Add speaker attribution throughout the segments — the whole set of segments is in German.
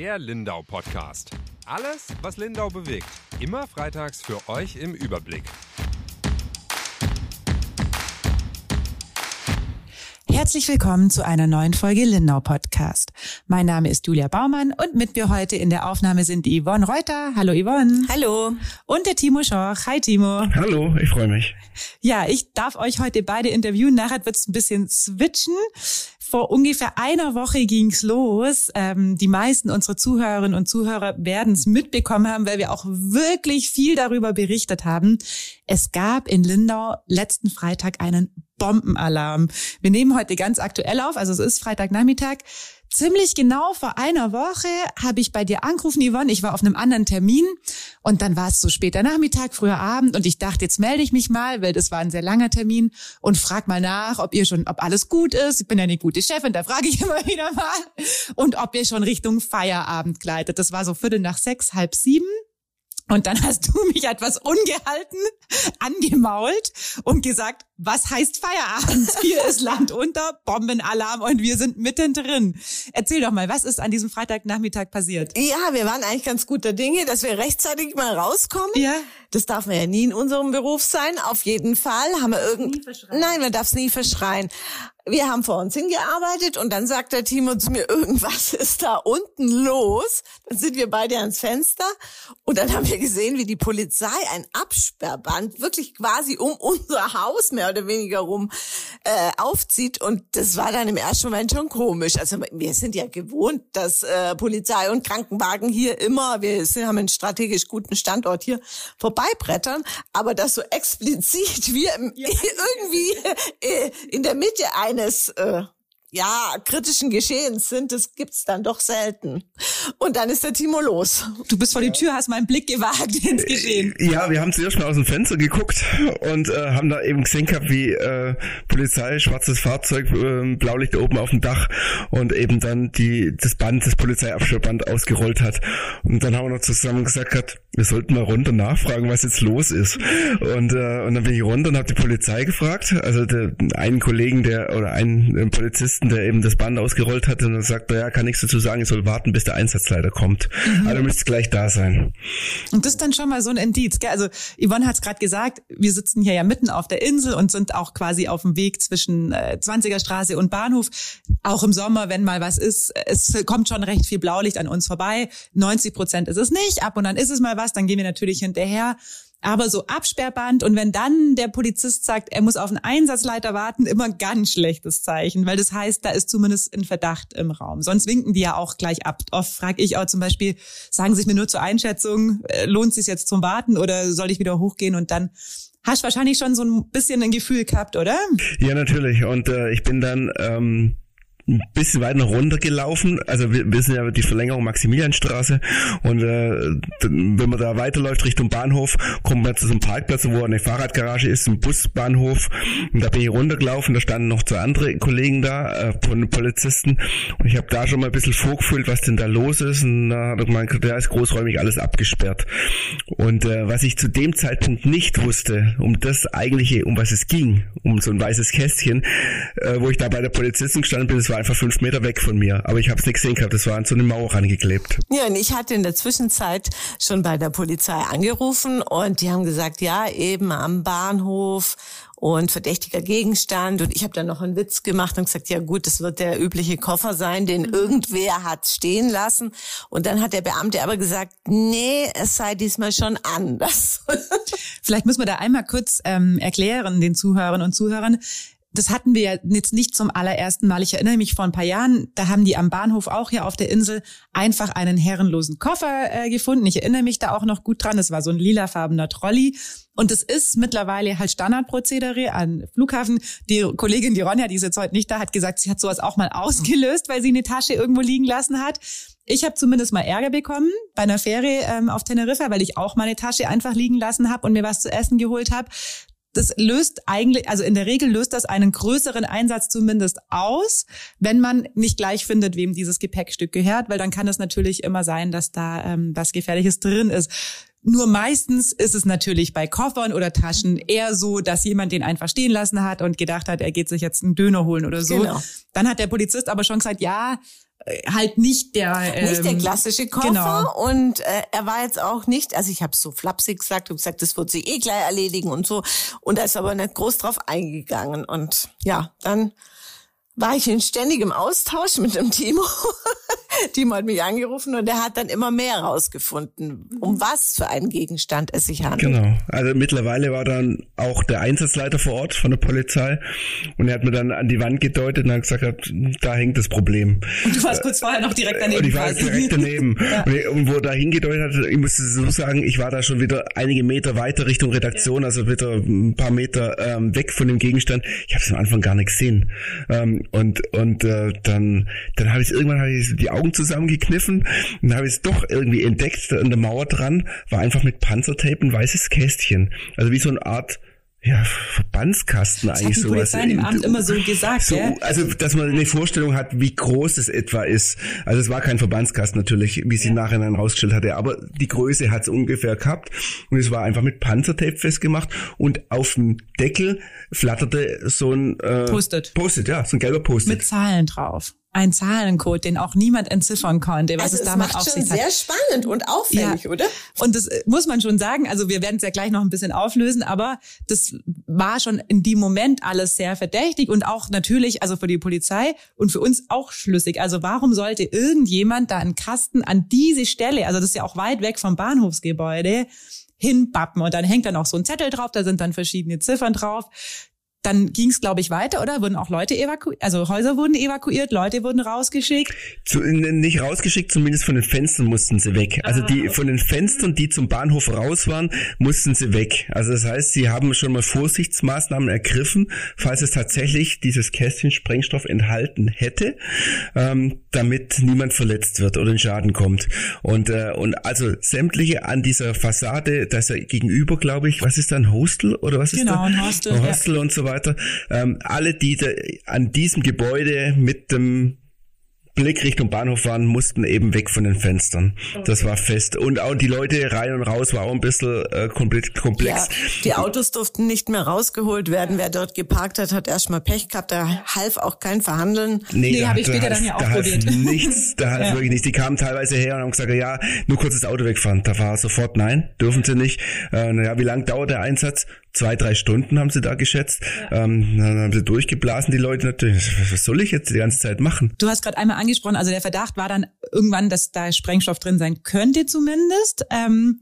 Speaker 1: Der Lindau Podcast. Alles, was Lindau bewegt. Immer freitags für euch im Überblick.
Speaker 2: Herzlich willkommen zu einer neuen Folge Lindau Podcast. Mein Name ist Julia Baumann und mit mir heute in der Aufnahme sind die Yvonne Reuter. Hallo Yvonne.
Speaker 3: Hallo.
Speaker 2: Und der Timo Schorch. Hi Timo.
Speaker 4: Hallo, ich freue mich.
Speaker 2: Ja, ich darf euch heute beide interviewen. Nachher wird es ein bisschen switchen. Vor ungefähr einer Woche ging's los. Ähm, die meisten unserer Zuhörerinnen und Zuhörer werden es mitbekommen haben, weil wir auch wirklich viel darüber berichtet haben. Es gab in Lindau letzten Freitag einen Bombenalarm. Wir nehmen heute ganz aktuell auf, also es ist Freitagnachmittag. Ziemlich genau vor einer Woche habe ich bei dir angerufen, Yvonne. Ich war auf einem anderen Termin und dann war es so später Nachmittag, früher Abend und ich dachte, jetzt melde ich mich mal, weil das war ein sehr langer Termin und frag mal nach, ob ihr schon, ob alles gut ist. Ich bin ja eine gute Chefin, da frage ich immer wieder mal. Und ob ihr schon Richtung Feierabend gleitet. Das war so Viertel nach sechs, halb sieben. Und dann hast du mich etwas ungehalten angemault und gesagt, was heißt Feierabend? Hier ist Land unter, Bombenalarm und wir sind mittendrin. Erzähl doch mal, was ist an diesem Freitagnachmittag passiert?
Speaker 3: Ja, wir waren eigentlich ganz guter Dinge, dass wir rechtzeitig mal rauskommen.
Speaker 2: Ja.
Speaker 3: Das darf man ja nie in unserem Beruf sein. Auf jeden Fall haben wir irgend. Nein, man darf es nie verschreien. Wir haben vor uns hingearbeitet und dann sagt der Timo zu mir, irgendwas ist da unten los. Dann sind wir beide ans Fenster und dann haben wir gesehen, wie die Polizei ein Absperrband wirklich quasi um unser Haus mehr oder weniger rum äh, aufzieht. Und das war dann im ersten Moment schon komisch. Also wir sind ja gewohnt, dass äh, Polizei und Krankenwagen hier immer, wir sind, haben einen strategisch guten Standort hier, vorbeibrettern. Aber das so explizit wir ja. irgendwie äh, in der Mitte eines äh, ja, kritischen Geschehens sind, das gibt's dann doch selten. Und dann ist der Timo los.
Speaker 2: Du bist vor die Tür, hast mal einen Blick gewagt ins Geschehen.
Speaker 4: Ja, wir haben zuerst mal aus dem Fenster geguckt und äh, haben da eben gesehen gehabt, wie äh, Polizei, schwarzes Fahrzeug, äh, Blaulicht oben auf dem Dach und eben dann die das Band, das Polizeiabschirmband ausgerollt hat. Und dann haben wir noch zusammen gesagt, gehabt, wir sollten mal runter nachfragen, was jetzt los ist. Und, äh, und dann bin ich runter und habe die Polizei gefragt, also der, einen Kollegen, der oder einen äh, Polizist Polizisten, der eben das Band ausgerollt hat und dann sagt, ja, kann nichts dazu sagen, ich soll warten, bis der Einsatzleiter kommt. Mhm. Also müsste gleich da sein.
Speaker 2: Und das ist dann schon mal so ein Indiz. Gell? Also Yvonne hat es gerade gesagt, wir sitzen hier ja mitten auf der Insel und sind auch quasi auf dem Weg zwischen äh, 20er Straße und Bahnhof. Auch im Sommer, wenn mal was ist, es kommt schon recht viel Blaulicht an uns vorbei. 90 Prozent ist es nicht. Ab und dann ist es mal was, dann gehen wir natürlich hinterher. Aber so Absperrband und wenn dann der Polizist sagt, er muss auf einen Einsatzleiter warten, immer ganz schlechtes Zeichen, weil das heißt, da ist zumindest ein Verdacht im Raum. Sonst winken die ja auch gleich ab. Oft frage ich auch zum Beispiel, sagen Sie es mir nur zur Einschätzung, äh, lohnt es sich jetzt zum Warten oder soll ich wieder hochgehen und dann hast wahrscheinlich schon so ein bisschen ein Gefühl gehabt, oder?
Speaker 4: Ja, natürlich. Und äh, ich bin dann ähm, ein bisschen weiter runtergelaufen. Also wir, sind ja die Verlängerung Maximilianstraße und äh, wenn man da weiterläuft Richtung Bahnhof, kommt man zu so einem Parkplatz, wo eine Fahrradgarage ist, ein Busbahnhof. Und da bin ich runtergelaufen, da standen noch zwei andere Kollegen da, äh, von Polizisten. Und ich habe da schon mal ein bisschen vorgefühlt, was denn da los ist. Und da hat er gemeint, da ist großräumig alles abgesperrt. Und äh, was ich zu dem Zeitpunkt nicht wusste, um das eigentliche, um was es ging, um so ein weißes Kästchen, äh, wo ich da bei der Polizistin gestanden bin, das war einfach fünf Meter weg von mir. Aber ich habe es nicht gesehen gehabt, das war an so eine Mauer angeklebt.
Speaker 3: Ja, und ich hatte in der Zwischenzeit schon bei der Polizei angerufen und die haben gesagt, ja, eben am Bahnhof und verdächtiger Gegenstand. Und ich habe dann noch einen Witz gemacht und gesagt, ja gut, das wird der übliche Koffer sein, den mhm. irgendwer hat stehen lassen. Und dann hat der Beamte aber gesagt, nee, es sei diesmal schon anders.
Speaker 2: Vielleicht müssen wir da einmal kurz ähm, erklären, den Zuhörern und Zuhörern das hatten wir ja jetzt nicht zum allerersten Mal. Ich erinnere mich vor ein paar Jahren, da haben die am Bahnhof auch hier auf der Insel einfach einen herrenlosen Koffer äh, gefunden. Ich erinnere mich da auch noch gut dran. Das war so ein lilafarbener Trolley. Und es ist mittlerweile halt Standardprozedere an Flughafen. Die Kollegin, die Ronja, die ist jetzt heute nicht da, hat gesagt, sie hat sowas auch mal ausgelöst, weil sie eine Tasche irgendwo liegen lassen hat. Ich habe zumindest mal Ärger bekommen bei einer Fähre ähm, auf Teneriffa, weil ich auch meine Tasche einfach liegen lassen habe und mir was zu essen geholt habe das löst eigentlich, also in der Regel löst das einen größeren Einsatz zumindest aus, wenn man nicht gleich findet, wem dieses Gepäckstück gehört, weil dann kann es natürlich immer sein, dass da ähm, was Gefährliches drin ist. Nur meistens ist es natürlich bei Koffern oder Taschen eher so, dass jemand den einfach stehen lassen hat und gedacht hat, er geht sich jetzt einen Döner holen oder so. Genau. Dann hat der Polizist aber schon gesagt, ja, halt nicht der
Speaker 3: ähm, nicht der ähm, klassische Koffer genau. und äh, er war jetzt auch nicht, also ich habe so flapsig gesagt und gesagt, das wird sie eh gleich erledigen und so und er ist aber nicht groß drauf eingegangen und ja, dann war ich in ständigem Austausch mit dem Timo. Timo hat mich angerufen und er hat dann immer mehr rausgefunden, um was für einen Gegenstand es sich handelt.
Speaker 4: Genau. Also mittlerweile war dann auch der Einsatzleiter vor Ort von der Polizei und er hat mir dann an die Wand gedeutet und hat gesagt, da hängt das Problem.
Speaker 2: Und du warst kurz vorher noch direkt daneben.
Speaker 4: Und ich war direkt daneben. ja. und, wo er da hingedeutet hat, ich musste so sagen, ich war da schon wieder einige Meter weiter Richtung Redaktion, ja. also wieder ein paar Meter ähm, weg von dem Gegenstand. Ich habe es am Anfang gar nicht gesehen. Ähm, und und äh, dann dann habe ich irgendwann hab ich die Augen zusammengekniffen und habe ich es doch irgendwie entdeckt an der Mauer dran war einfach mit Panzertape ein weißes Kästchen also wie so eine Art ja, Verbandskasten das eigentlich sowas.
Speaker 2: Das im Amt immer so gesagt, so, ja?
Speaker 4: Also, dass man eine Vorstellung hat, wie groß es etwa ist. Also es war kein Verbandskasten natürlich, wie sie ja. nachher dann rausgestellt hatte, aber die Größe hat es ungefähr gehabt und es war einfach mit Panzertape festgemacht und auf dem Deckel flatterte so ein
Speaker 2: äh, Post-it.
Speaker 4: Post-it, ja, so ein gelber Post-it.
Speaker 2: Mit Zahlen drauf ein Zahlencode, den auch niemand entziffern konnte, was also es, es damit auf sich
Speaker 3: hat. Sehr spannend und auffällig, ja. oder?
Speaker 2: Und das äh, muss man schon sagen. Also wir werden es ja gleich noch ein bisschen auflösen, aber das war schon in dem Moment alles sehr verdächtig und auch natürlich, also für die Polizei und für uns auch schlüssig. Also warum sollte irgendjemand da einen Kasten an diese Stelle, also das ist ja auch weit weg vom Bahnhofsgebäude, hinbappen und dann hängt dann auch so ein Zettel drauf, da sind dann verschiedene Ziffern drauf dann ging es, glaube ich, weiter, oder? Wurden auch Leute evakuiert, also Häuser wurden evakuiert, Leute wurden rausgeschickt?
Speaker 4: Zu, nicht rausgeschickt, zumindest von den Fenstern mussten sie weg. Also die ah. von den Fenstern, die zum Bahnhof raus waren, mussten sie weg. Also das heißt, sie haben schon mal Vorsichtsmaßnahmen ergriffen, falls es tatsächlich dieses Kästchen Sprengstoff enthalten hätte, ähm, damit niemand verletzt wird oder in Schaden kommt. Und äh, und also sämtliche an dieser Fassade, da ist ja gegenüber, glaube ich, was ist da ein Hostel oder was ist
Speaker 2: genau,
Speaker 4: da?
Speaker 2: Genau, ein Hostel.
Speaker 4: Ein Hostel ja. und so weiter. Ähm, alle, die da an diesem Gebäude mit dem Blick Richtung Bahnhof waren, mussten eben weg von den Fenstern. Okay. Das war fest. Und auch die Leute rein und raus war auch ein bisschen äh, komplett komplex. Ja,
Speaker 3: die Autos durften nicht mehr rausgeholt werden. Wer dort geparkt hat, hat erstmal Pech gehabt. Da half auch kein Verhandeln.
Speaker 2: Nee, nee habe ich später dann ja auch da probiert.
Speaker 4: Nichts, da hat ja. wirklich nichts. Die kamen teilweise her und haben gesagt, ja, nur kurz das Auto wegfahren. Da war sofort, nein, dürfen sie nicht. Äh, naja, wie lang dauert der Einsatz? Zwei, drei Stunden haben sie da geschätzt. Ja. Ähm, dann haben sie durchgeblasen, die Leute natürlich. Was soll ich jetzt die ganze Zeit machen?
Speaker 2: Du hast gerade einmal angesprochen, also der Verdacht war dann irgendwann, dass da Sprengstoff drin sein könnte zumindest. Ähm,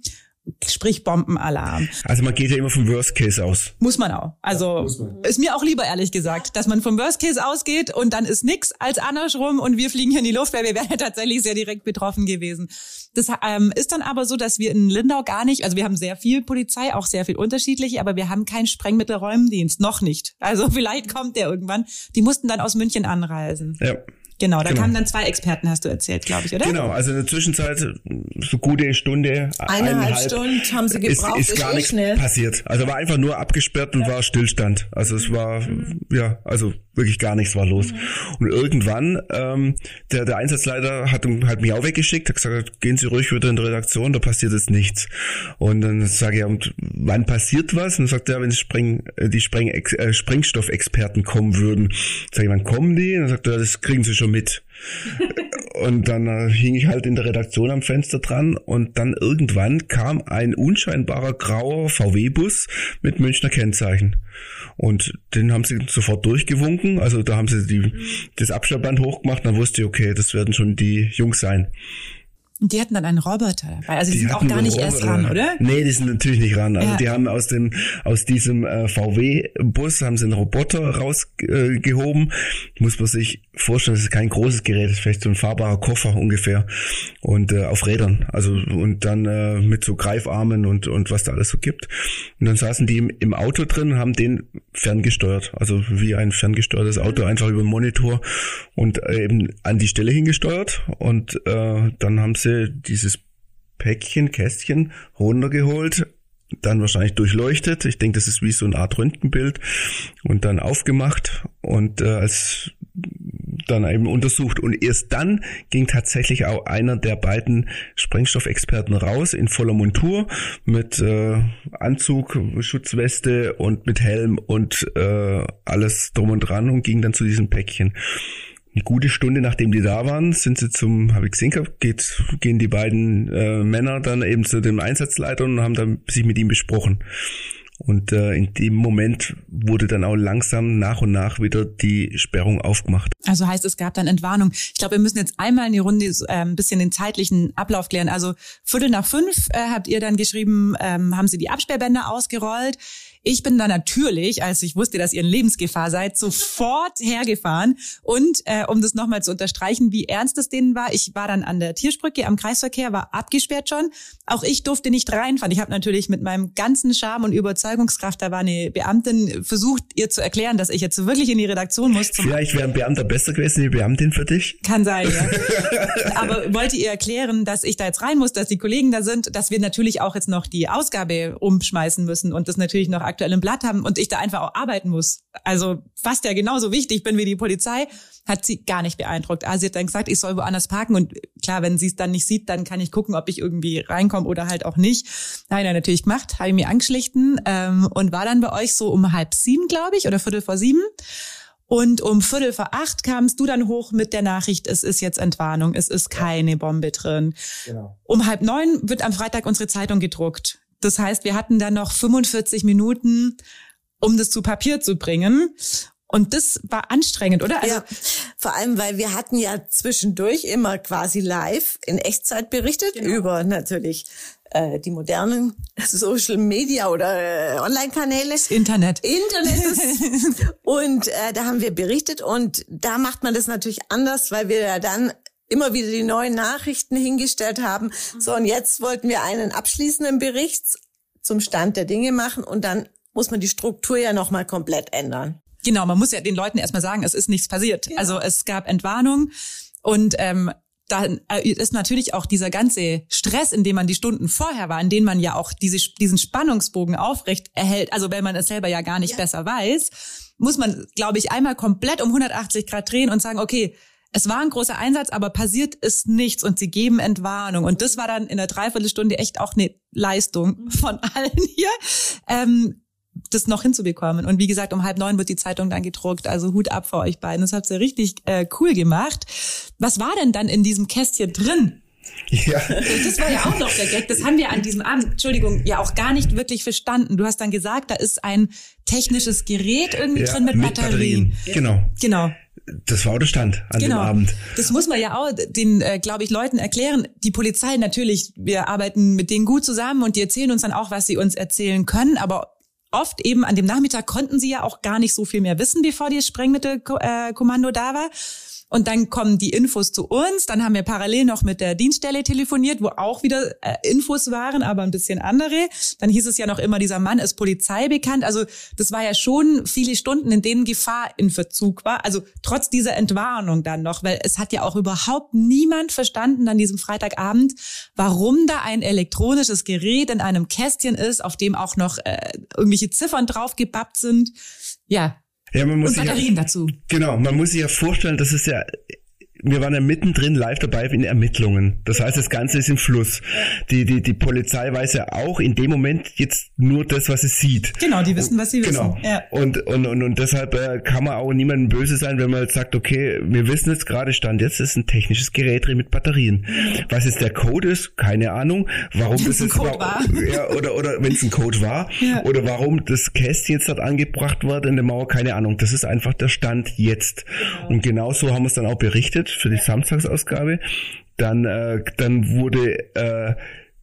Speaker 2: sprich Bombenalarm.
Speaker 4: Also man geht ja immer vom Worst Case aus.
Speaker 2: Muss man auch. Also ja, man. ist mir auch lieber ehrlich gesagt, dass man vom Worst Case ausgeht und dann ist nix als andersrum und wir fliegen hier in die Luft, weil wir wären ja tatsächlich sehr direkt betroffen gewesen. Das ähm, ist dann aber so, dass wir in Lindau gar nicht, also wir haben sehr viel Polizei, auch sehr viel unterschiedliche, aber wir haben keinen Sprengmittelräumdienst, noch nicht. Also vielleicht kommt der irgendwann. Die mussten dann aus München anreisen.
Speaker 4: Ja.
Speaker 2: Genau, da genau. kamen dann zwei Experten, hast du erzählt, glaube ich, oder?
Speaker 4: Genau, also in der Zwischenzeit so gute Stunde,
Speaker 3: eineinhalb, eineinhalb Stunden haben sie gebraucht.
Speaker 4: Ist, ist gar nichts schnell. passiert. Also war einfach nur abgesperrt und ja. war Stillstand. Also es war, mhm. ja, also wirklich gar nichts war los. Mhm. Und irgendwann, ähm, der, der Einsatzleiter hat, hat mich auch weggeschickt, hat gesagt, gehen Sie ruhig wieder in die Redaktion, da passiert jetzt nichts. Und dann sage ich, und wann passiert was? Und dann sagt er, wenn Spreng, äh, die Spreng, äh, Sprengstoffexperten kommen würden. Sag ich, wann kommen die? Und dann sagt er, das kriegen Sie schon mit. und dann äh, hing ich halt in der Redaktion am Fenster dran und dann irgendwann kam ein unscheinbarer grauer VW-Bus mit Münchner Kennzeichen. Und den haben sie sofort durchgewunken. Also da haben sie die, das Abschleppband hochgemacht, dann wusste ich, okay, das werden schon die Jungs sein.
Speaker 2: Und die hatten dann einen Roboter dabei. Also die, die sind auch gar nicht Roboter. erst ran, oder?
Speaker 4: Nee, die sind natürlich nicht ran. Also ja. die haben aus dem aus diesem äh, VW-Bus haben sie einen Roboter rausgehoben. Äh, Muss man sich vorstellen, das ist kein großes Gerät, das ist vielleicht so ein fahrbarer Koffer ungefähr. Und äh, auf Rädern. Also und dann äh, mit so Greifarmen und und was da alles so gibt. Und dann saßen die im, im Auto drin, haben den ferngesteuert. Also wie ein ferngesteuertes Auto, einfach über den Monitor und äh, eben an die Stelle hingesteuert. Und äh, dann haben sie sie dieses Päckchen, Kästchen runtergeholt, dann wahrscheinlich durchleuchtet. Ich denke, das ist wie so eine Art Röntgenbild und dann aufgemacht und äh, als dann eben untersucht. Und erst dann ging tatsächlich auch einer der beiden Sprengstoffexperten raus in voller Montur mit äh, Anzug, Schutzweste und mit Helm und äh, alles drum und dran und ging dann zu diesem Päckchen. Eine gute Stunde nachdem die da waren, sind sie zum, habe ich gesehen geht, gehen die beiden äh, Männer dann eben zu dem Einsatzleiter und haben dann sich mit ihm besprochen. Und äh, in dem Moment wurde dann auch langsam nach und nach wieder die Sperrung aufgemacht.
Speaker 2: Also heißt, es gab dann Entwarnung. Ich glaube, wir müssen jetzt einmal in die Runde äh, ein bisschen den zeitlichen Ablauf klären. Also Viertel nach fünf äh, habt ihr dann geschrieben, ähm, haben sie die Absperrbänder ausgerollt. Ich bin da natürlich, als ich wusste, dass ihr in Lebensgefahr seid, sofort hergefahren. Und äh, um das nochmal zu unterstreichen, wie ernst es denen war, ich war dann an der Tiersprücke am Kreisverkehr, war abgesperrt schon. Auch ich durfte nicht reinfahren. Ich habe natürlich mit meinem ganzen Charme und Überzeugungskraft, da war eine Beamtin, versucht, ihr zu erklären, dass ich jetzt wirklich in die Redaktion muss.
Speaker 4: Vielleicht wäre ein Beamter besser gewesen, die Beamtin für dich.
Speaker 2: Kann sein, ja. Aber wollte ihr erklären, dass ich da jetzt rein muss, dass die Kollegen da sind, dass wir natürlich auch jetzt noch die Ausgabe umschmeißen müssen und das natürlich noch aktuell im Blatt haben und ich da einfach auch arbeiten muss. Also fast ja genauso wichtig bin wie die Polizei, hat sie gar nicht beeindruckt. Ah, sie hat dann gesagt, ich soll woanders parken und klar, wenn sie es dann nicht sieht, dann kann ich gucken, ob ich irgendwie reinkomme oder halt auch nicht. Nein, nein, natürlich gemacht, habe ich mir angeschlichten ähm, und war dann bei euch so um halb sieben, glaube ich, oder viertel vor sieben. Und um Viertel vor acht kamst du dann hoch mit der Nachricht, es ist jetzt Entwarnung, es ist keine Bombe drin. Genau. Um halb neun wird am Freitag unsere Zeitung gedruckt. Das heißt, wir hatten dann noch 45 Minuten, um das zu Papier zu bringen. Und das war anstrengend, oder?
Speaker 3: Also, ja, vor allem, weil wir hatten ja zwischendurch immer quasi live in Echtzeit berichtet genau. über natürlich äh, die modernen Social Media oder äh, Online-Kanäle.
Speaker 2: Internet.
Speaker 3: Internet. und äh, da haben wir berichtet und da macht man das natürlich anders, weil wir ja dann immer wieder die neuen Nachrichten hingestellt haben. So, und jetzt wollten wir einen abschließenden Bericht zum Stand der Dinge machen und dann muss man die Struktur ja nochmal komplett ändern.
Speaker 2: Genau, man muss ja den Leuten erstmal sagen, es ist nichts passiert. Ja. Also es gab Entwarnung und ähm, dann äh, ist natürlich auch dieser ganze Stress, in dem man die Stunden vorher war, in denen man ja auch diese, diesen Spannungsbogen aufrecht erhält, also wenn man es selber ja gar nicht ja. besser weiß, muss man, glaube ich, einmal komplett um 180 Grad drehen und sagen, okay, es war ein großer Einsatz, aber passiert ist nichts und sie geben Entwarnung. Und das war dann in der Dreiviertelstunde echt auch eine Leistung von allen hier. Ähm, das noch hinzubekommen. Und wie gesagt, um halb neun wird die Zeitung dann gedruckt. Also Hut ab vor euch beiden. Das habt ihr richtig äh, cool gemacht. Was war denn dann in diesem Kästchen drin? Ja. Das war ja auch noch der Gag. Das haben wir an diesem Abend, Entschuldigung, ja auch gar nicht wirklich verstanden. Du hast dann gesagt, da ist ein technisches Gerät irgendwie ja, drin mit, mit Batterien.
Speaker 4: Batterien. Genau.
Speaker 2: Genau
Speaker 4: das war auch der Stand an genau. dem Abend.
Speaker 2: Das muss man ja auch den, äh, glaube ich, Leuten erklären. Die Polizei natürlich, wir arbeiten mit denen gut zusammen und die erzählen uns dann auch, was sie uns erzählen können. Aber oft eben an dem Nachmittag konnten sie ja auch gar nicht so viel mehr wissen, bevor das Sprengmittelkommando da war. Und dann kommen die Infos zu uns. Dann haben wir parallel noch mit der Dienststelle telefoniert, wo auch wieder äh, Infos waren, aber ein bisschen andere. Dann hieß es ja noch immer, dieser Mann ist Polizei bekannt. Also das war ja schon viele Stunden, in denen Gefahr in Verzug war. Also trotz dieser Entwarnung dann noch, weil es hat ja auch überhaupt niemand verstanden an diesem Freitagabend, warum da ein elektronisches Gerät in einem Kästchen ist, auf dem auch noch äh, irgendwelche Ziffern draufgebappt sind. Ja,
Speaker 4: ja, man muss
Speaker 2: und Batterien
Speaker 4: ja,
Speaker 2: dazu.
Speaker 4: Genau, man muss sich ja vorstellen, das ist ja wir waren ja mittendrin live dabei in Ermittlungen. Das heißt, das Ganze ist im Fluss. Die, die, die Polizei weiß ja auch in dem Moment jetzt nur das, was sie sieht.
Speaker 2: Genau, die wissen, was sie
Speaker 4: genau.
Speaker 2: wissen. Ja.
Speaker 4: Und, und, und, und deshalb äh, kann man auch niemandem böse sein, wenn man jetzt sagt, okay, wir wissen jetzt gerade Stand, jetzt ist ein technisches Gerät drin mit Batterien. Was jetzt der Code ist, keine Ahnung. Warum das jetzt
Speaker 2: Code war.
Speaker 4: Ja, oder, oder wenn es ein Code war. Ja. Oder warum das Kästchen jetzt dort angebracht wird in der Mauer, keine Ahnung. Das ist einfach der Stand jetzt. Genau. Und genauso haben wir es dann auch berichtet für die Samstagsausgabe. Dann, äh, dann wurde, äh,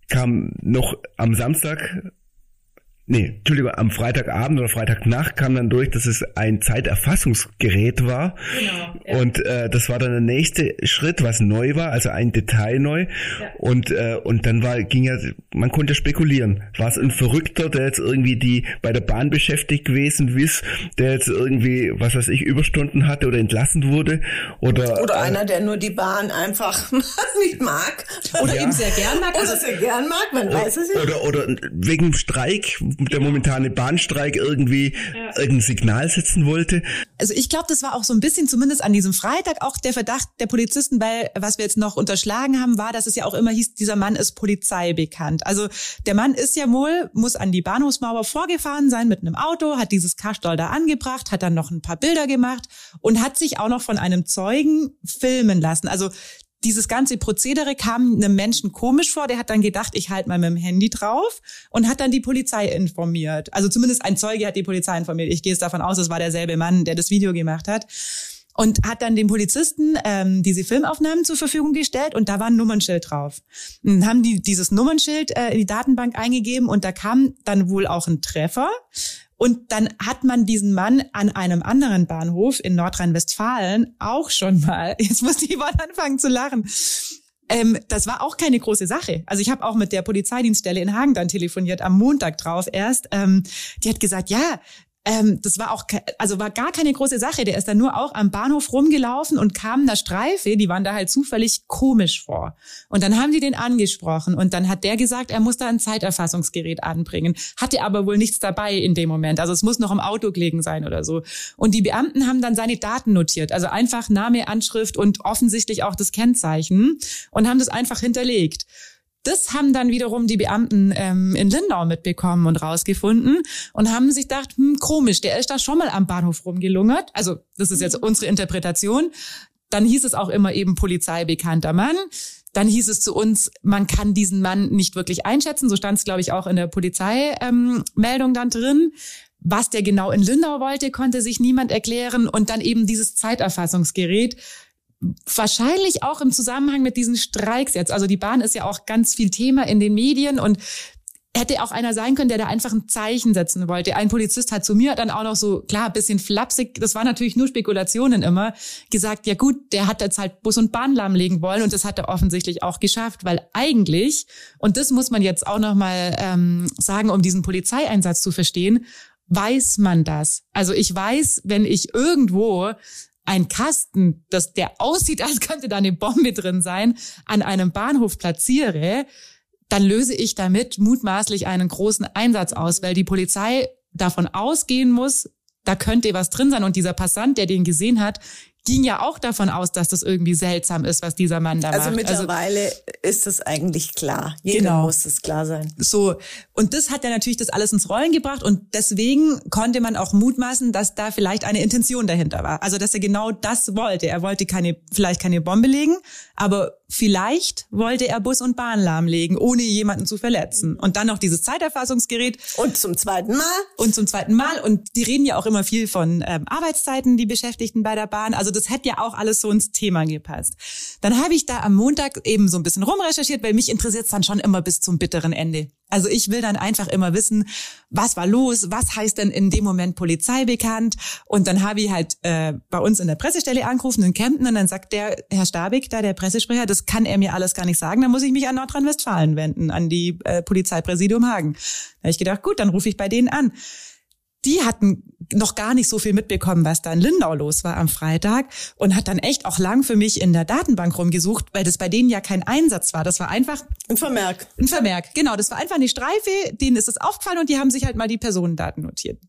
Speaker 4: kam noch am Samstag nee, Entschuldigung, am Freitagabend oder Freitagnacht kam dann durch, dass es ein Zeiterfassungsgerät war. Genau. Ja. Und äh, das war dann der nächste Schritt, was neu war, also ein Detail neu. Ja. Und äh, und dann war ging ja, man konnte spekulieren, war es ein Verrückter, der jetzt irgendwie die bei der Bahn beschäftigt gewesen ist, der jetzt irgendwie, was weiß ich, Überstunden hatte oder entlassen wurde oder
Speaker 3: oder äh, einer, der nur die Bahn einfach nicht mag
Speaker 2: oder ja. eben sehr gern mag,
Speaker 3: oder sehr gern mag, man weiß es
Speaker 4: ja. Oder oder wegen Streik der momentane Bahnstreik irgendwie ja. irgendein Signal setzen wollte.
Speaker 2: Also ich glaube, das war auch so ein bisschen zumindest an diesem Freitag auch der Verdacht der Polizisten, weil was wir jetzt noch unterschlagen haben, war, dass es ja auch immer hieß, dieser Mann ist Polizei bekannt. Also der Mann ist ja wohl, muss an die Bahnhofsmauer vorgefahren sein mit einem Auto, hat dieses Kastorl da angebracht, hat dann noch ein paar Bilder gemacht und hat sich auch noch von einem Zeugen filmen lassen. Also dieses ganze Prozedere kam einem Menschen komisch vor. Der hat dann gedacht, ich halte mal mit dem Handy drauf und hat dann die Polizei informiert. Also zumindest ein Zeuge hat die Polizei informiert. Ich gehe es davon aus, es war derselbe Mann, der das Video gemacht hat. Und hat dann den Polizisten ähm, diese Filmaufnahmen zur Verfügung gestellt und da war ein Nummernschild drauf. Und haben die dieses Nummernschild äh, in die Datenbank eingegeben und da kam dann wohl auch ein Treffer. Und dann hat man diesen Mann an einem anderen Bahnhof in Nordrhein-Westfalen auch schon mal, jetzt muss ich mal anfangen zu lachen, ähm, das war auch keine große Sache. Also ich habe auch mit der Polizeidienststelle in Hagen dann telefoniert, am Montag drauf erst. Ähm, die hat gesagt, ja, ähm, das war auch, also war gar keine große Sache. Der ist dann nur auch am Bahnhof rumgelaufen und kam da Streife, die waren da halt zufällig komisch vor. Und dann haben die den angesprochen und dann hat der gesagt, er muss da ein Zeiterfassungsgerät anbringen. Hatte aber wohl nichts dabei in dem Moment. Also es muss noch im Auto gelegen sein oder so. Und die Beamten haben dann seine Daten notiert. Also einfach Name, Anschrift und offensichtlich auch das Kennzeichen und haben das einfach hinterlegt. Das haben dann wiederum die Beamten ähm, in Lindau mitbekommen und rausgefunden und haben sich gedacht, hm, komisch, der ist da schon mal am Bahnhof rumgelungert. Also das ist jetzt unsere Interpretation. Dann hieß es auch immer eben polizeibekannter Mann. Dann hieß es zu uns, man kann diesen Mann nicht wirklich einschätzen. So stand es, glaube ich, auch in der Polizeimeldung ähm, dann drin. Was der genau in Lindau wollte, konnte sich niemand erklären. Und dann eben dieses Zeiterfassungsgerät, wahrscheinlich auch im Zusammenhang mit diesen Streiks jetzt. Also die Bahn ist ja auch ganz viel Thema in den Medien und hätte auch einer sein können, der da einfach ein Zeichen setzen wollte. Ein Polizist hat zu mir dann auch noch so, klar, bisschen flapsig, das war natürlich nur Spekulationen immer, gesagt, ja gut, der hat jetzt halt Bus und Bahn lahmlegen wollen und das hat er offensichtlich auch geschafft, weil eigentlich, und das muss man jetzt auch nochmal ähm, sagen, um diesen Polizeieinsatz zu verstehen, weiß man das. Also ich weiß, wenn ich irgendwo ein Kasten, das der aussieht, als könnte da eine Bombe drin sein, an einem Bahnhof platziere, dann löse ich damit mutmaßlich einen großen Einsatz aus, weil die Polizei davon ausgehen muss, da könnte was drin sein. Und dieser Passant, der den gesehen hat, ging ja auch davon aus, dass das irgendwie seltsam ist, was dieser Mann da
Speaker 3: also
Speaker 2: macht.
Speaker 3: Also mittlerweile ist es eigentlich klar. Jeder genau. muss es klar sein.
Speaker 2: So. Und das hat ja natürlich das alles ins Rollen gebracht und deswegen konnte man auch mutmaßen, dass da vielleicht eine Intention dahinter war. Also, dass er genau das wollte. Er wollte keine, vielleicht keine Bombe legen, aber Vielleicht wollte er Bus und Bahn lahmlegen, ohne jemanden zu verletzen. Und dann noch dieses Zeiterfassungsgerät.
Speaker 3: Und zum zweiten Mal.
Speaker 2: Und zum zweiten Mal. Und die reden ja auch immer viel von ähm, Arbeitszeiten, die Beschäftigten bei der Bahn. Also das hätte ja auch alles so ins Thema gepasst. Dann habe ich da am Montag eben so ein bisschen rumrecherchiert, weil mich interessiert es dann schon immer bis zum bitteren Ende. Also ich will dann einfach immer wissen, was war los, was heißt denn in dem Moment Polizei bekannt. Und dann habe ich halt äh, bei uns in der Pressestelle angerufen in Kempten und dann sagt der Herr Stabig, da der Pressesprecher, das kann er mir alles gar nicht sagen, da muss ich mich an Nordrhein-Westfalen wenden, an die äh, Polizeipräsidium Hagen. Da habe ich gedacht, gut, dann rufe ich bei denen an die hatten noch gar nicht so viel mitbekommen, was da in Lindau los war am Freitag und hat dann echt auch lang für mich in der Datenbank rumgesucht, weil das bei denen ja kein Einsatz war. Das war einfach
Speaker 3: ein Vermerk.
Speaker 2: Ein Vermerk, genau. Das war einfach eine Streife, denen ist es aufgefallen und die haben sich halt mal die Personendaten notiert.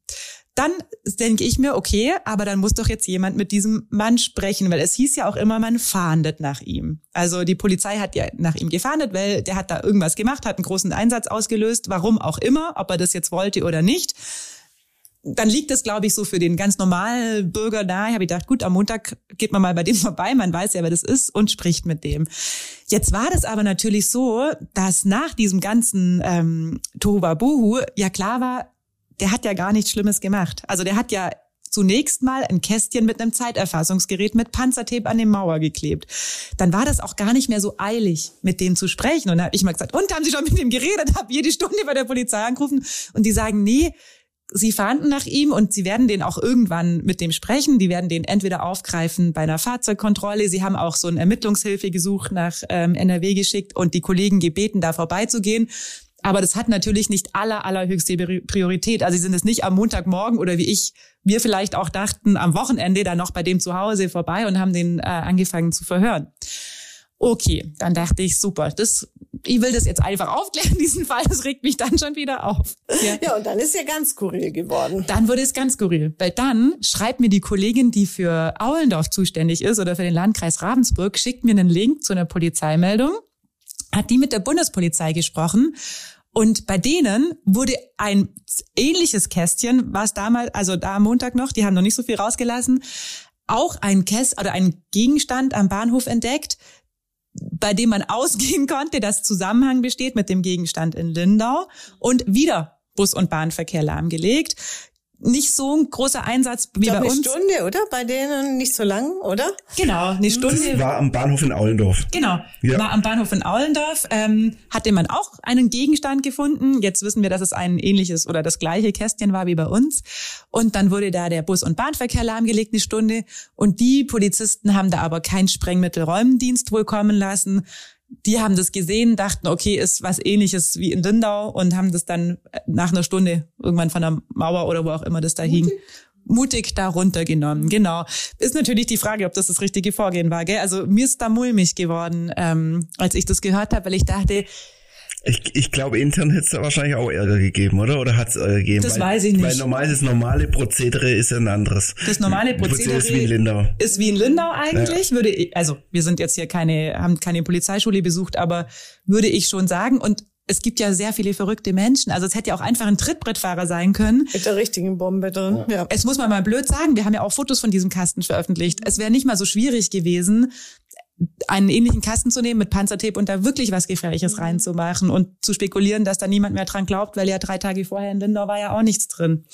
Speaker 2: Dann denke ich mir, okay, aber dann muss doch jetzt jemand mit diesem Mann sprechen, weil es hieß ja auch immer, man fahndet nach ihm. Also die Polizei hat ja nach ihm gefahndet, weil der hat da irgendwas gemacht, hat einen großen Einsatz ausgelöst, warum auch immer, ob er das jetzt wollte oder nicht dann liegt es, glaube ich, so für den ganz normalen Bürger nahe. Ich habe gedacht, gut, am Montag geht man mal bei dem vorbei, man weiß ja, wer das ist und spricht mit dem. Jetzt war das aber natürlich so, dass nach diesem ganzen ähm, Tohuwabohu ja klar war, der hat ja gar nichts Schlimmes gemacht. Also der hat ja zunächst mal ein Kästchen mit einem Zeiterfassungsgerät mit Panzertape an die Mauer geklebt. Dann war das auch gar nicht mehr so eilig, mit dem zu sprechen. Und da habe ich mal gesagt, und haben Sie schon mit dem geredet? Hab jede Stunde bei der Polizei angerufen und die sagen, nee, sie fahnden nach ihm und sie werden den auch irgendwann mit dem sprechen. Die werden den entweder aufgreifen bei einer Fahrzeugkontrolle. Sie haben auch so ein Ermittlungshilfe gesucht nach ähm, NRW geschickt und die Kollegen gebeten, da vorbeizugehen. Aber das hat natürlich nicht aller, allerhöchste Priorität. Also sie sind es nicht am Montagmorgen oder wie ich, wir vielleicht auch dachten, am Wochenende dann noch bei dem zu Hause vorbei und haben den äh, angefangen zu verhören. Okay, dann dachte ich, super, das ich will das jetzt einfach aufklären, diesen Fall, das regt mich dann schon wieder auf.
Speaker 3: Ja, ja und dann ist ja ganz skurril geworden.
Speaker 2: Dann wurde es ganz skurril, weil dann schreibt mir die Kollegin, die für Aulendorf zuständig ist oder für den Landkreis Ravensburg, schickt mir einen Link zu einer Polizeimeldung, hat die mit der Bundespolizei gesprochen und bei denen wurde ein ähnliches Kästchen, was damals, also da am Montag noch, die haben noch nicht so viel rausgelassen, auch ein Käst oder ein Gegenstand am Bahnhof entdeckt, bei dem man ausgehen konnte, dass Zusammenhang besteht mit dem Gegenstand in Lindau und wieder Bus- und Bahnverkehr lahmgelegt nicht so ein großer Einsatz wie bei uns.
Speaker 3: Eine Stunde, oder? Bei denen nicht so lang, oder?
Speaker 2: Genau, eine Stunde.
Speaker 4: Das war am Bahnhof in Aulendorf.
Speaker 2: Genau, ja. war am Bahnhof in Aulendorf. Ähm, hatte man auch einen Gegenstand gefunden. Jetzt wissen wir, dass es ein ähnliches oder das gleiche Kästchen war wie bei uns. Und dann wurde da der Bus- und Bahnverkehr lahmgelegt, eine Stunde. Und die Polizisten haben da aber keinen Sprengmittelräumdienst wohl kommen lassen die haben das gesehen, dachten, okay, ist was ähnliches wie in Lindau und haben das dann nach einer Stunde irgendwann von der Mauer oder wo auch immer das da hing, mutig da runtergenommen. Genau. Ist natürlich die Frage, ob das das richtige Vorgehen war. Gell? Also mir ist da mulmig geworden, ähm, als ich das gehört habe, weil ich dachte,
Speaker 4: ich, ich glaube, intern hätte es da wahrscheinlich auch Ärger gegeben, oder? Oder hat es Ärger gegeben?
Speaker 2: Das
Speaker 4: weil,
Speaker 2: weiß ich nicht.
Speaker 4: Weil normal das normale Prozedere ist ein anderes.
Speaker 2: Das normale Prozedere,
Speaker 4: ist wie in Lindau.
Speaker 2: Ist wie in Lindau eigentlich, ja. würde ich, also wir sind jetzt hier keine, haben keine Polizeischule besucht, aber würde ich schon sagen. Und es gibt ja sehr viele verrückte Menschen. Also es hätte ja auch einfach ein Trittbrettfahrer sein können.
Speaker 3: Mit der richtigen Bombe drin. Ja.
Speaker 2: Es muss man mal blöd sagen, wir haben ja auch Fotos von diesem Kasten veröffentlicht. Es wäre nicht mal so schwierig gewesen, einen ähnlichen Kasten zu nehmen mit Panzertape und da wirklich was Gefährliches reinzumachen und zu spekulieren, dass da niemand mehr dran glaubt, weil ja drei Tage vorher in Lindau war ja auch nichts drin.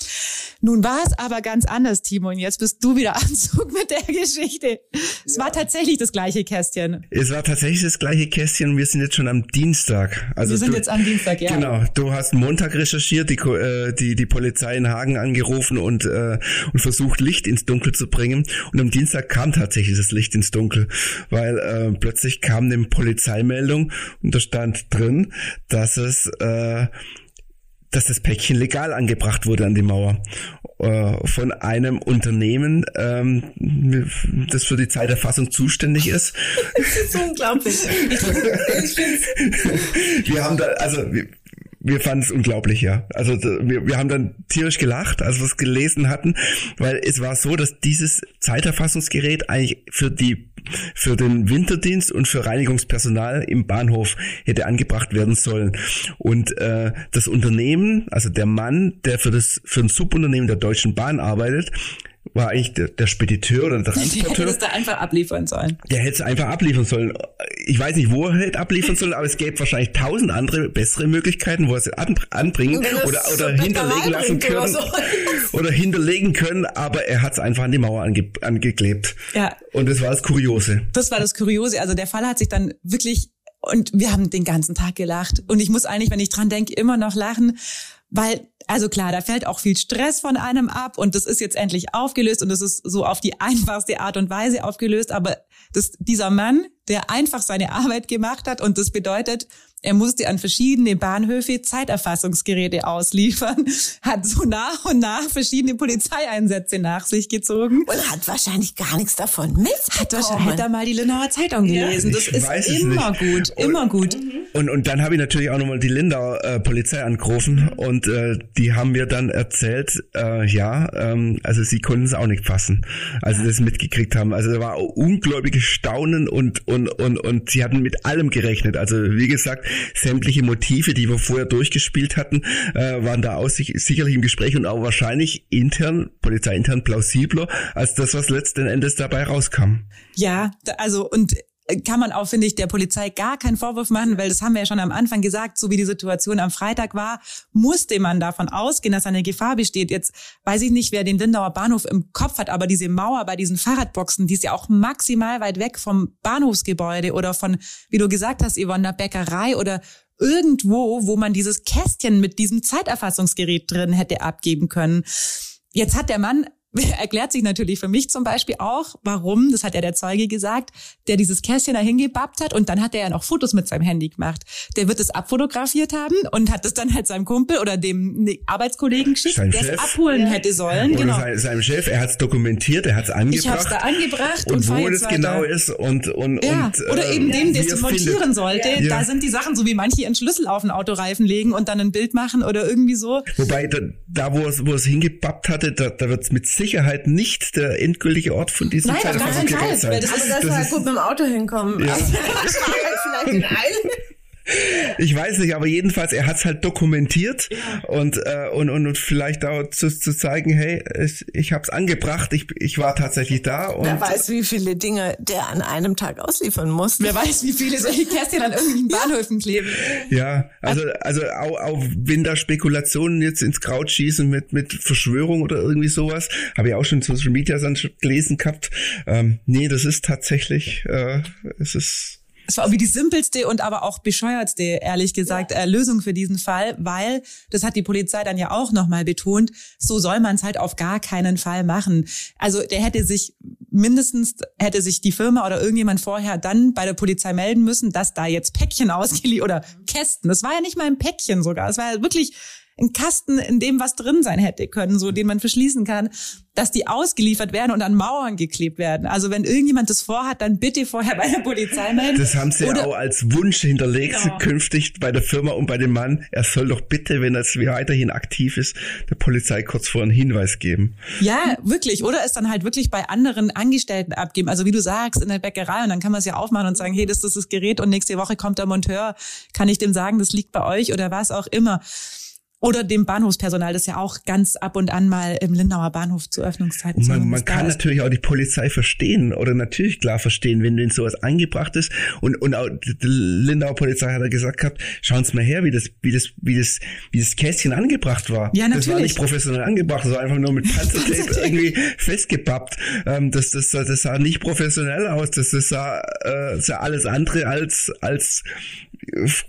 Speaker 2: Nun war es aber ganz anders, Timo, und jetzt bist du wieder am Zug mit der Geschichte. Es ja. war tatsächlich das gleiche Kästchen.
Speaker 4: Es war tatsächlich das gleiche Kästchen. Wir sind jetzt schon am Dienstag.
Speaker 2: Also wir sind du, jetzt am Dienstag, ja.
Speaker 4: Genau. Du hast Montag recherchiert, die, äh, die, die Polizei in Hagen angerufen und, äh, und versucht, Licht ins Dunkel zu bringen. Und am Dienstag kam tatsächlich das Licht ins Dunkel, weil äh, plötzlich kam eine Polizeimeldung und da stand drin, dass es äh, dass das Päckchen legal angebracht wurde an die Mauer äh, von einem Unternehmen, ähm, das für die Zeiterfassung zuständig ist.
Speaker 3: Das ist unglaublich.
Speaker 4: wir haben da, also wir, wir fanden es unglaublich, ja. Also wir, wir haben dann tierisch gelacht, als wir es gelesen hatten, weil es war so, dass dieses Zeiterfassungsgerät eigentlich für die für den Winterdienst und für Reinigungspersonal im Bahnhof hätte angebracht werden sollen. Und äh, das Unternehmen, also der Mann, der für das für ein Subunternehmen der Deutschen Bahn arbeitet, war eigentlich der, der Spediteur oder der Transporteur. Der
Speaker 2: hätte es da einfach abliefern sollen.
Speaker 4: Der hätte es einfach abliefern sollen. Ich weiß nicht, wo er hätte abliefern sollen, aber es gäbe wahrscheinlich tausend andere bessere Möglichkeiten, wo er es anbringen oder, oder hinterlegen lassen können. Oder, so. oder, hinterlegen können, aber er hat es einfach an die Mauer ange, angeklebt.
Speaker 2: Ja.
Speaker 4: Und das war das Kuriose.
Speaker 2: Das war das Kuriose. Also der Fall hat sich dann wirklich und wir haben den ganzen Tag gelacht. Und ich muss eigentlich, wenn ich dran denke, immer noch lachen, weil, also klar, da fällt auch viel Stress von einem ab und das ist jetzt endlich aufgelöst und das ist so auf die einfachste Art und Weise aufgelöst. Aber das, dieser Mann, der einfach seine Arbeit gemacht hat und das bedeutet, er musste an verschiedene Bahnhöfe Zeiterfassungsgeräte ausliefern, hat so nach und nach verschiedene Polizeieinsätze nach sich gezogen.
Speaker 3: Und hat wahrscheinlich gar nichts davon mitbekommen.
Speaker 2: Hat wahrscheinlich hat er mal die Lindauer Zeitung gelesen. Ja, das ist immer gut, immer gut.
Speaker 4: Und, und dann habe ich natürlich auch nochmal die Lindauer äh, Polizei angerufen und äh, die haben mir dann erzählt, äh, ja, ähm, also sie konnten es auch nicht fassen, als sie das mitgekriegt haben. Also da war ungläubiges Staunen und, und, und, und sie hatten mit allem gerechnet. Also wie gesagt, sämtliche Motive, die wir vorher durchgespielt hatten, äh, waren da auch sicherlich im Gespräch und auch wahrscheinlich intern, polizeiintern plausibler, als das, was letzten Endes dabei rauskam.
Speaker 2: Ja, also und kann man auch, finde ich, der Polizei gar keinen Vorwurf machen, weil das haben wir ja schon am Anfang gesagt, so wie die Situation am Freitag war, musste man davon ausgehen, dass eine Gefahr besteht. Jetzt weiß ich nicht, wer den Lindauer Bahnhof im Kopf hat, aber diese Mauer bei diesen Fahrradboxen, die ist ja auch maximal weit weg vom Bahnhofsgebäude oder von, wie du gesagt hast, Yvonne, der Bäckerei oder irgendwo, wo man dieses Kästchen mit diesem Zeiterfassungsgerät drin hätte abgeben können. Jetzt hat der Mann erklärt sich natürlich für mich zum Beispiel auch, warum, das hat ja der Zeuge gesagt, der dieses Kästchen da hingebappt hat und dann hat er ja noch Fotos mit seinem Handy gemacht. Der wird es abfotografiert haben und hat es dann halt seinem Kumpel oder dem Arbeitskollegen geschickt, der es abholen ja. hätte sollen.
Speaker 4: Oder genau. Sein, seinem Chef, er hat es dokumentiert, er hat es angebracht. Ich
Speaker 2: habe es da angebracht
Speaker 4: und, und wo das genau ist und und
Speaker 2: ja.
Speaker 4: und
Speaker 2: oder eben dem, der es montieren findet. sollte. Ja. Da sind die Sachen so wie manche ihren Schlüssel auf den Autoreifen legen und dann ein Bild machen oder irgendwie so.
Speaker 4: Wobei da, da wo es wo es hingebappt hatte, da, da wird es mit Sicherheit nicht nicht der endgültige Ort von diesem
Speaker 3: Nein, gar keinen Fall. Sein. Das, das, das war gut mit dem Auto hinkommen. Ja. Also, das war halt vielleicht in Eil.
Speaker 4: Ich weiß nicht, aber jedenfalls, er hat es halt dokumentiert ja. und, äh, und, und, und vielleicht auch zu, zu zeigen, hey, es, ich habe es angebracht, ich, ich war tatsächlich da. Und
Speaker 3: Wer weiß, wie viele Dinge der an einem Tag ausliefern muss.
Speaker 2: Wer weiß, wie viele solche Kästchen an irgendwelchen Bahnhöfen kleben.
Speaker 4: Ja, also, also auch, auch wenn da Spekulationen jetzt ins Kraut schießen mit, mit Verschwörung oder irgendwie sowas, habe ich auch schon in Social Media gelesen gehabt. Ähm, nee, das ist tatsächlich, äh, es ist
Speaker 2: es war irgendwie die simpelste und aber auch bescheuertste, ehrlich gesagt, ja. äh, Lösung für diesen Fall, weil, das hat die Polizei dann ja auch nochmal betont, so soll man es halt auf gar keinen Fall machen. Also der hätte sich mindestens, hätte sich die Firma oder irgendjemand vorher dann bei der Polizei melden müssen, dass da jetzt Päckchen ausgeliehen oder Kästen, das war ja nicht mal ein Päckchen sogar, es war ja wirklich ein Kasten, in dem was drin sein hätte können, so den man verschließen kann, dass die ausgeliefert werden und an Mauern geklebt werden. Also wenn irgendjemand das vorhat, dann bitte vorher bei der Polizei melden.
Speaker 4: Das haben sie ja auch als Wunsch hinterlegt, genau. künftig bei der Firma und bei dem Mann. Er soll doch bitte, wenn er weiterhin aktiv ist, der Polizei kurz vor einen Hinweis geben.
Speaker 2: Ja, wirklich. Oder es dann halt wirklich bei anderen Angestellten abgeben. Also wie du sagst, in der Bäckerei und dann kann man es ja aufmachen und sagen, hey, das ist das Gerät und nächste Woche kommt der Monteur. Kann ich dem sagen, das liegt bei euch oder was auch immer. Oder dem Bahnhofspersonal, das ja auch ganz ab und an mal im Lindauer Bahnhof zu Öffnungszeiten
Speaker 4: Man, man kann natürlich auch die Polizei verstehen oder natürlich klar verstehen, wenn denen sowas angebracht ist. Und, und auch die Lindauer Polizei hat er gesagt gehabt, schauen Sie mal her, wie das, wie das, wie das, wie das Kästchen angebracht war.
Speaker 2: Ja, natürlich.
Speaker 4: Das war nicht professionell angebracht, das war einfach nur mit Panzertape irgendwie festgepappt. Ähm, das, das, das sah nicht professionell aus. Das, das sah, äh, sah alles andere als, als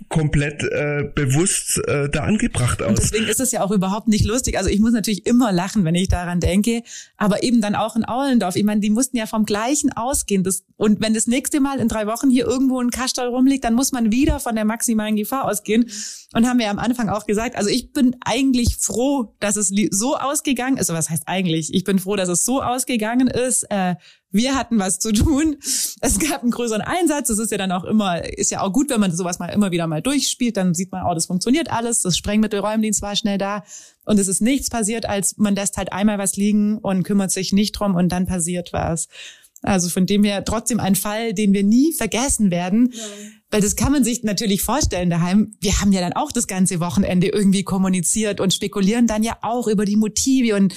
Speaker 4: komplett äh, bewusst äh, da angebracht aus.
Speaker 2: Deswegen ist es ja auch überhaupt nicht lustig. Also ich muss natürlich immer lachen, wenn ich daran denke, aber eben dann auch in Aulendorf. Ich meine, die mussten ja vom Gleichen ausgehen. Das, und wenn das nächste Mal in drei Wochen hier irgendwo ein Kastal rumliegt, dann muss man wieder von der maximalen Gefahr ausgehen. Und haben wir am Anfang auch gesagt, also ich bin eigentlich froh, dass es so ausgegangen ist. Also was heißt eigentlich? Ich bin froh, dass es so ausgegangen ist. Äh, wir hatten was zu tun. Es gab einen größeren Einsatz. Es ist ja dann auch immer, ist ja auch gut, wenn man sowas mal immer wieder mal durchspielt. Dann sieht man, oh, das funktioniert alles. Das Sprengmittelräumdienst war schnell da. Und es ist nichts passiert, als man lässt halt einmal was liegen und kümmert sich nicht drum und dann passiert was. Also von dem her trotzdem ein Fall, den wir nie vergessen werden. Ja. Weil das kann man sich natürlich vorstellen daheim. Wir haben ja dann auch das ganze Wochenende irgendwie kommuniziert und spekulieren dann ja auch über die Motive und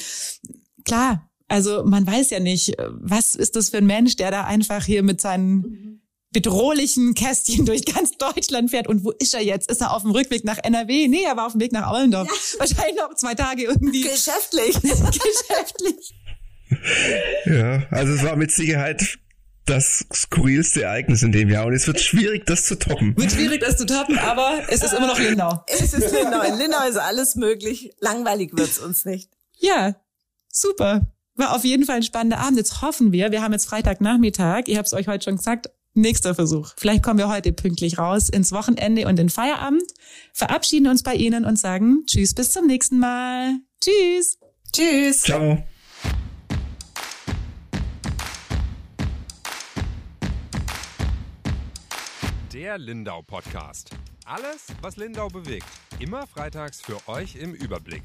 Speaker 2: klar, also man weiß ja nicht, was ist das für ein Mensch, der da einfach hier mit seinen bedrohlichen Kästchen durch ganz Deutschland fährt. Und wo ist er jetzt? Ist er auf dem Rückweg nach NRW? Nee, er war auf dem Weg nach Aulendorf. Ja. Wahrscheinlich noch zwei Tage irgendwie.
Speaker 3: Geschäftlich.
Speaker 2: Geschäftlich.
Speaker 4: Ja, also es war mit Sicherheit das skurrilste Ereignis in dem Jahr und es wird schwierig, das zu toppen.
Speaker 2: Wird schwierig, das zu toppen, aber es ist immer noch Lindau.
Speaker 3: Es ist Lindau. In Lindau ist alles möglich. Langweilig wird's uns nicht.
Speaker 2: Ja, super. War auf jeden Fall ein spannender Abend. Jetzt hoffen wir, wir haben jetzt Freitagnachmittag, ihr habt es euch heute schon gesagt, nächster Versuch. Vielleicht kommen wir heute pünktlich raus ins Wochenende und in Feierabend, verabschieden uns bei Ihnen und sagen Tschüss, bis zum nächsten Mal. Tschüss.
Speaker 3: Tschüss.
Speaker 4: Ciao.
Speaker 1: Der Lindau Podcast. Alles, was Lindau bewegt. Immer freitags für euch im Überblick.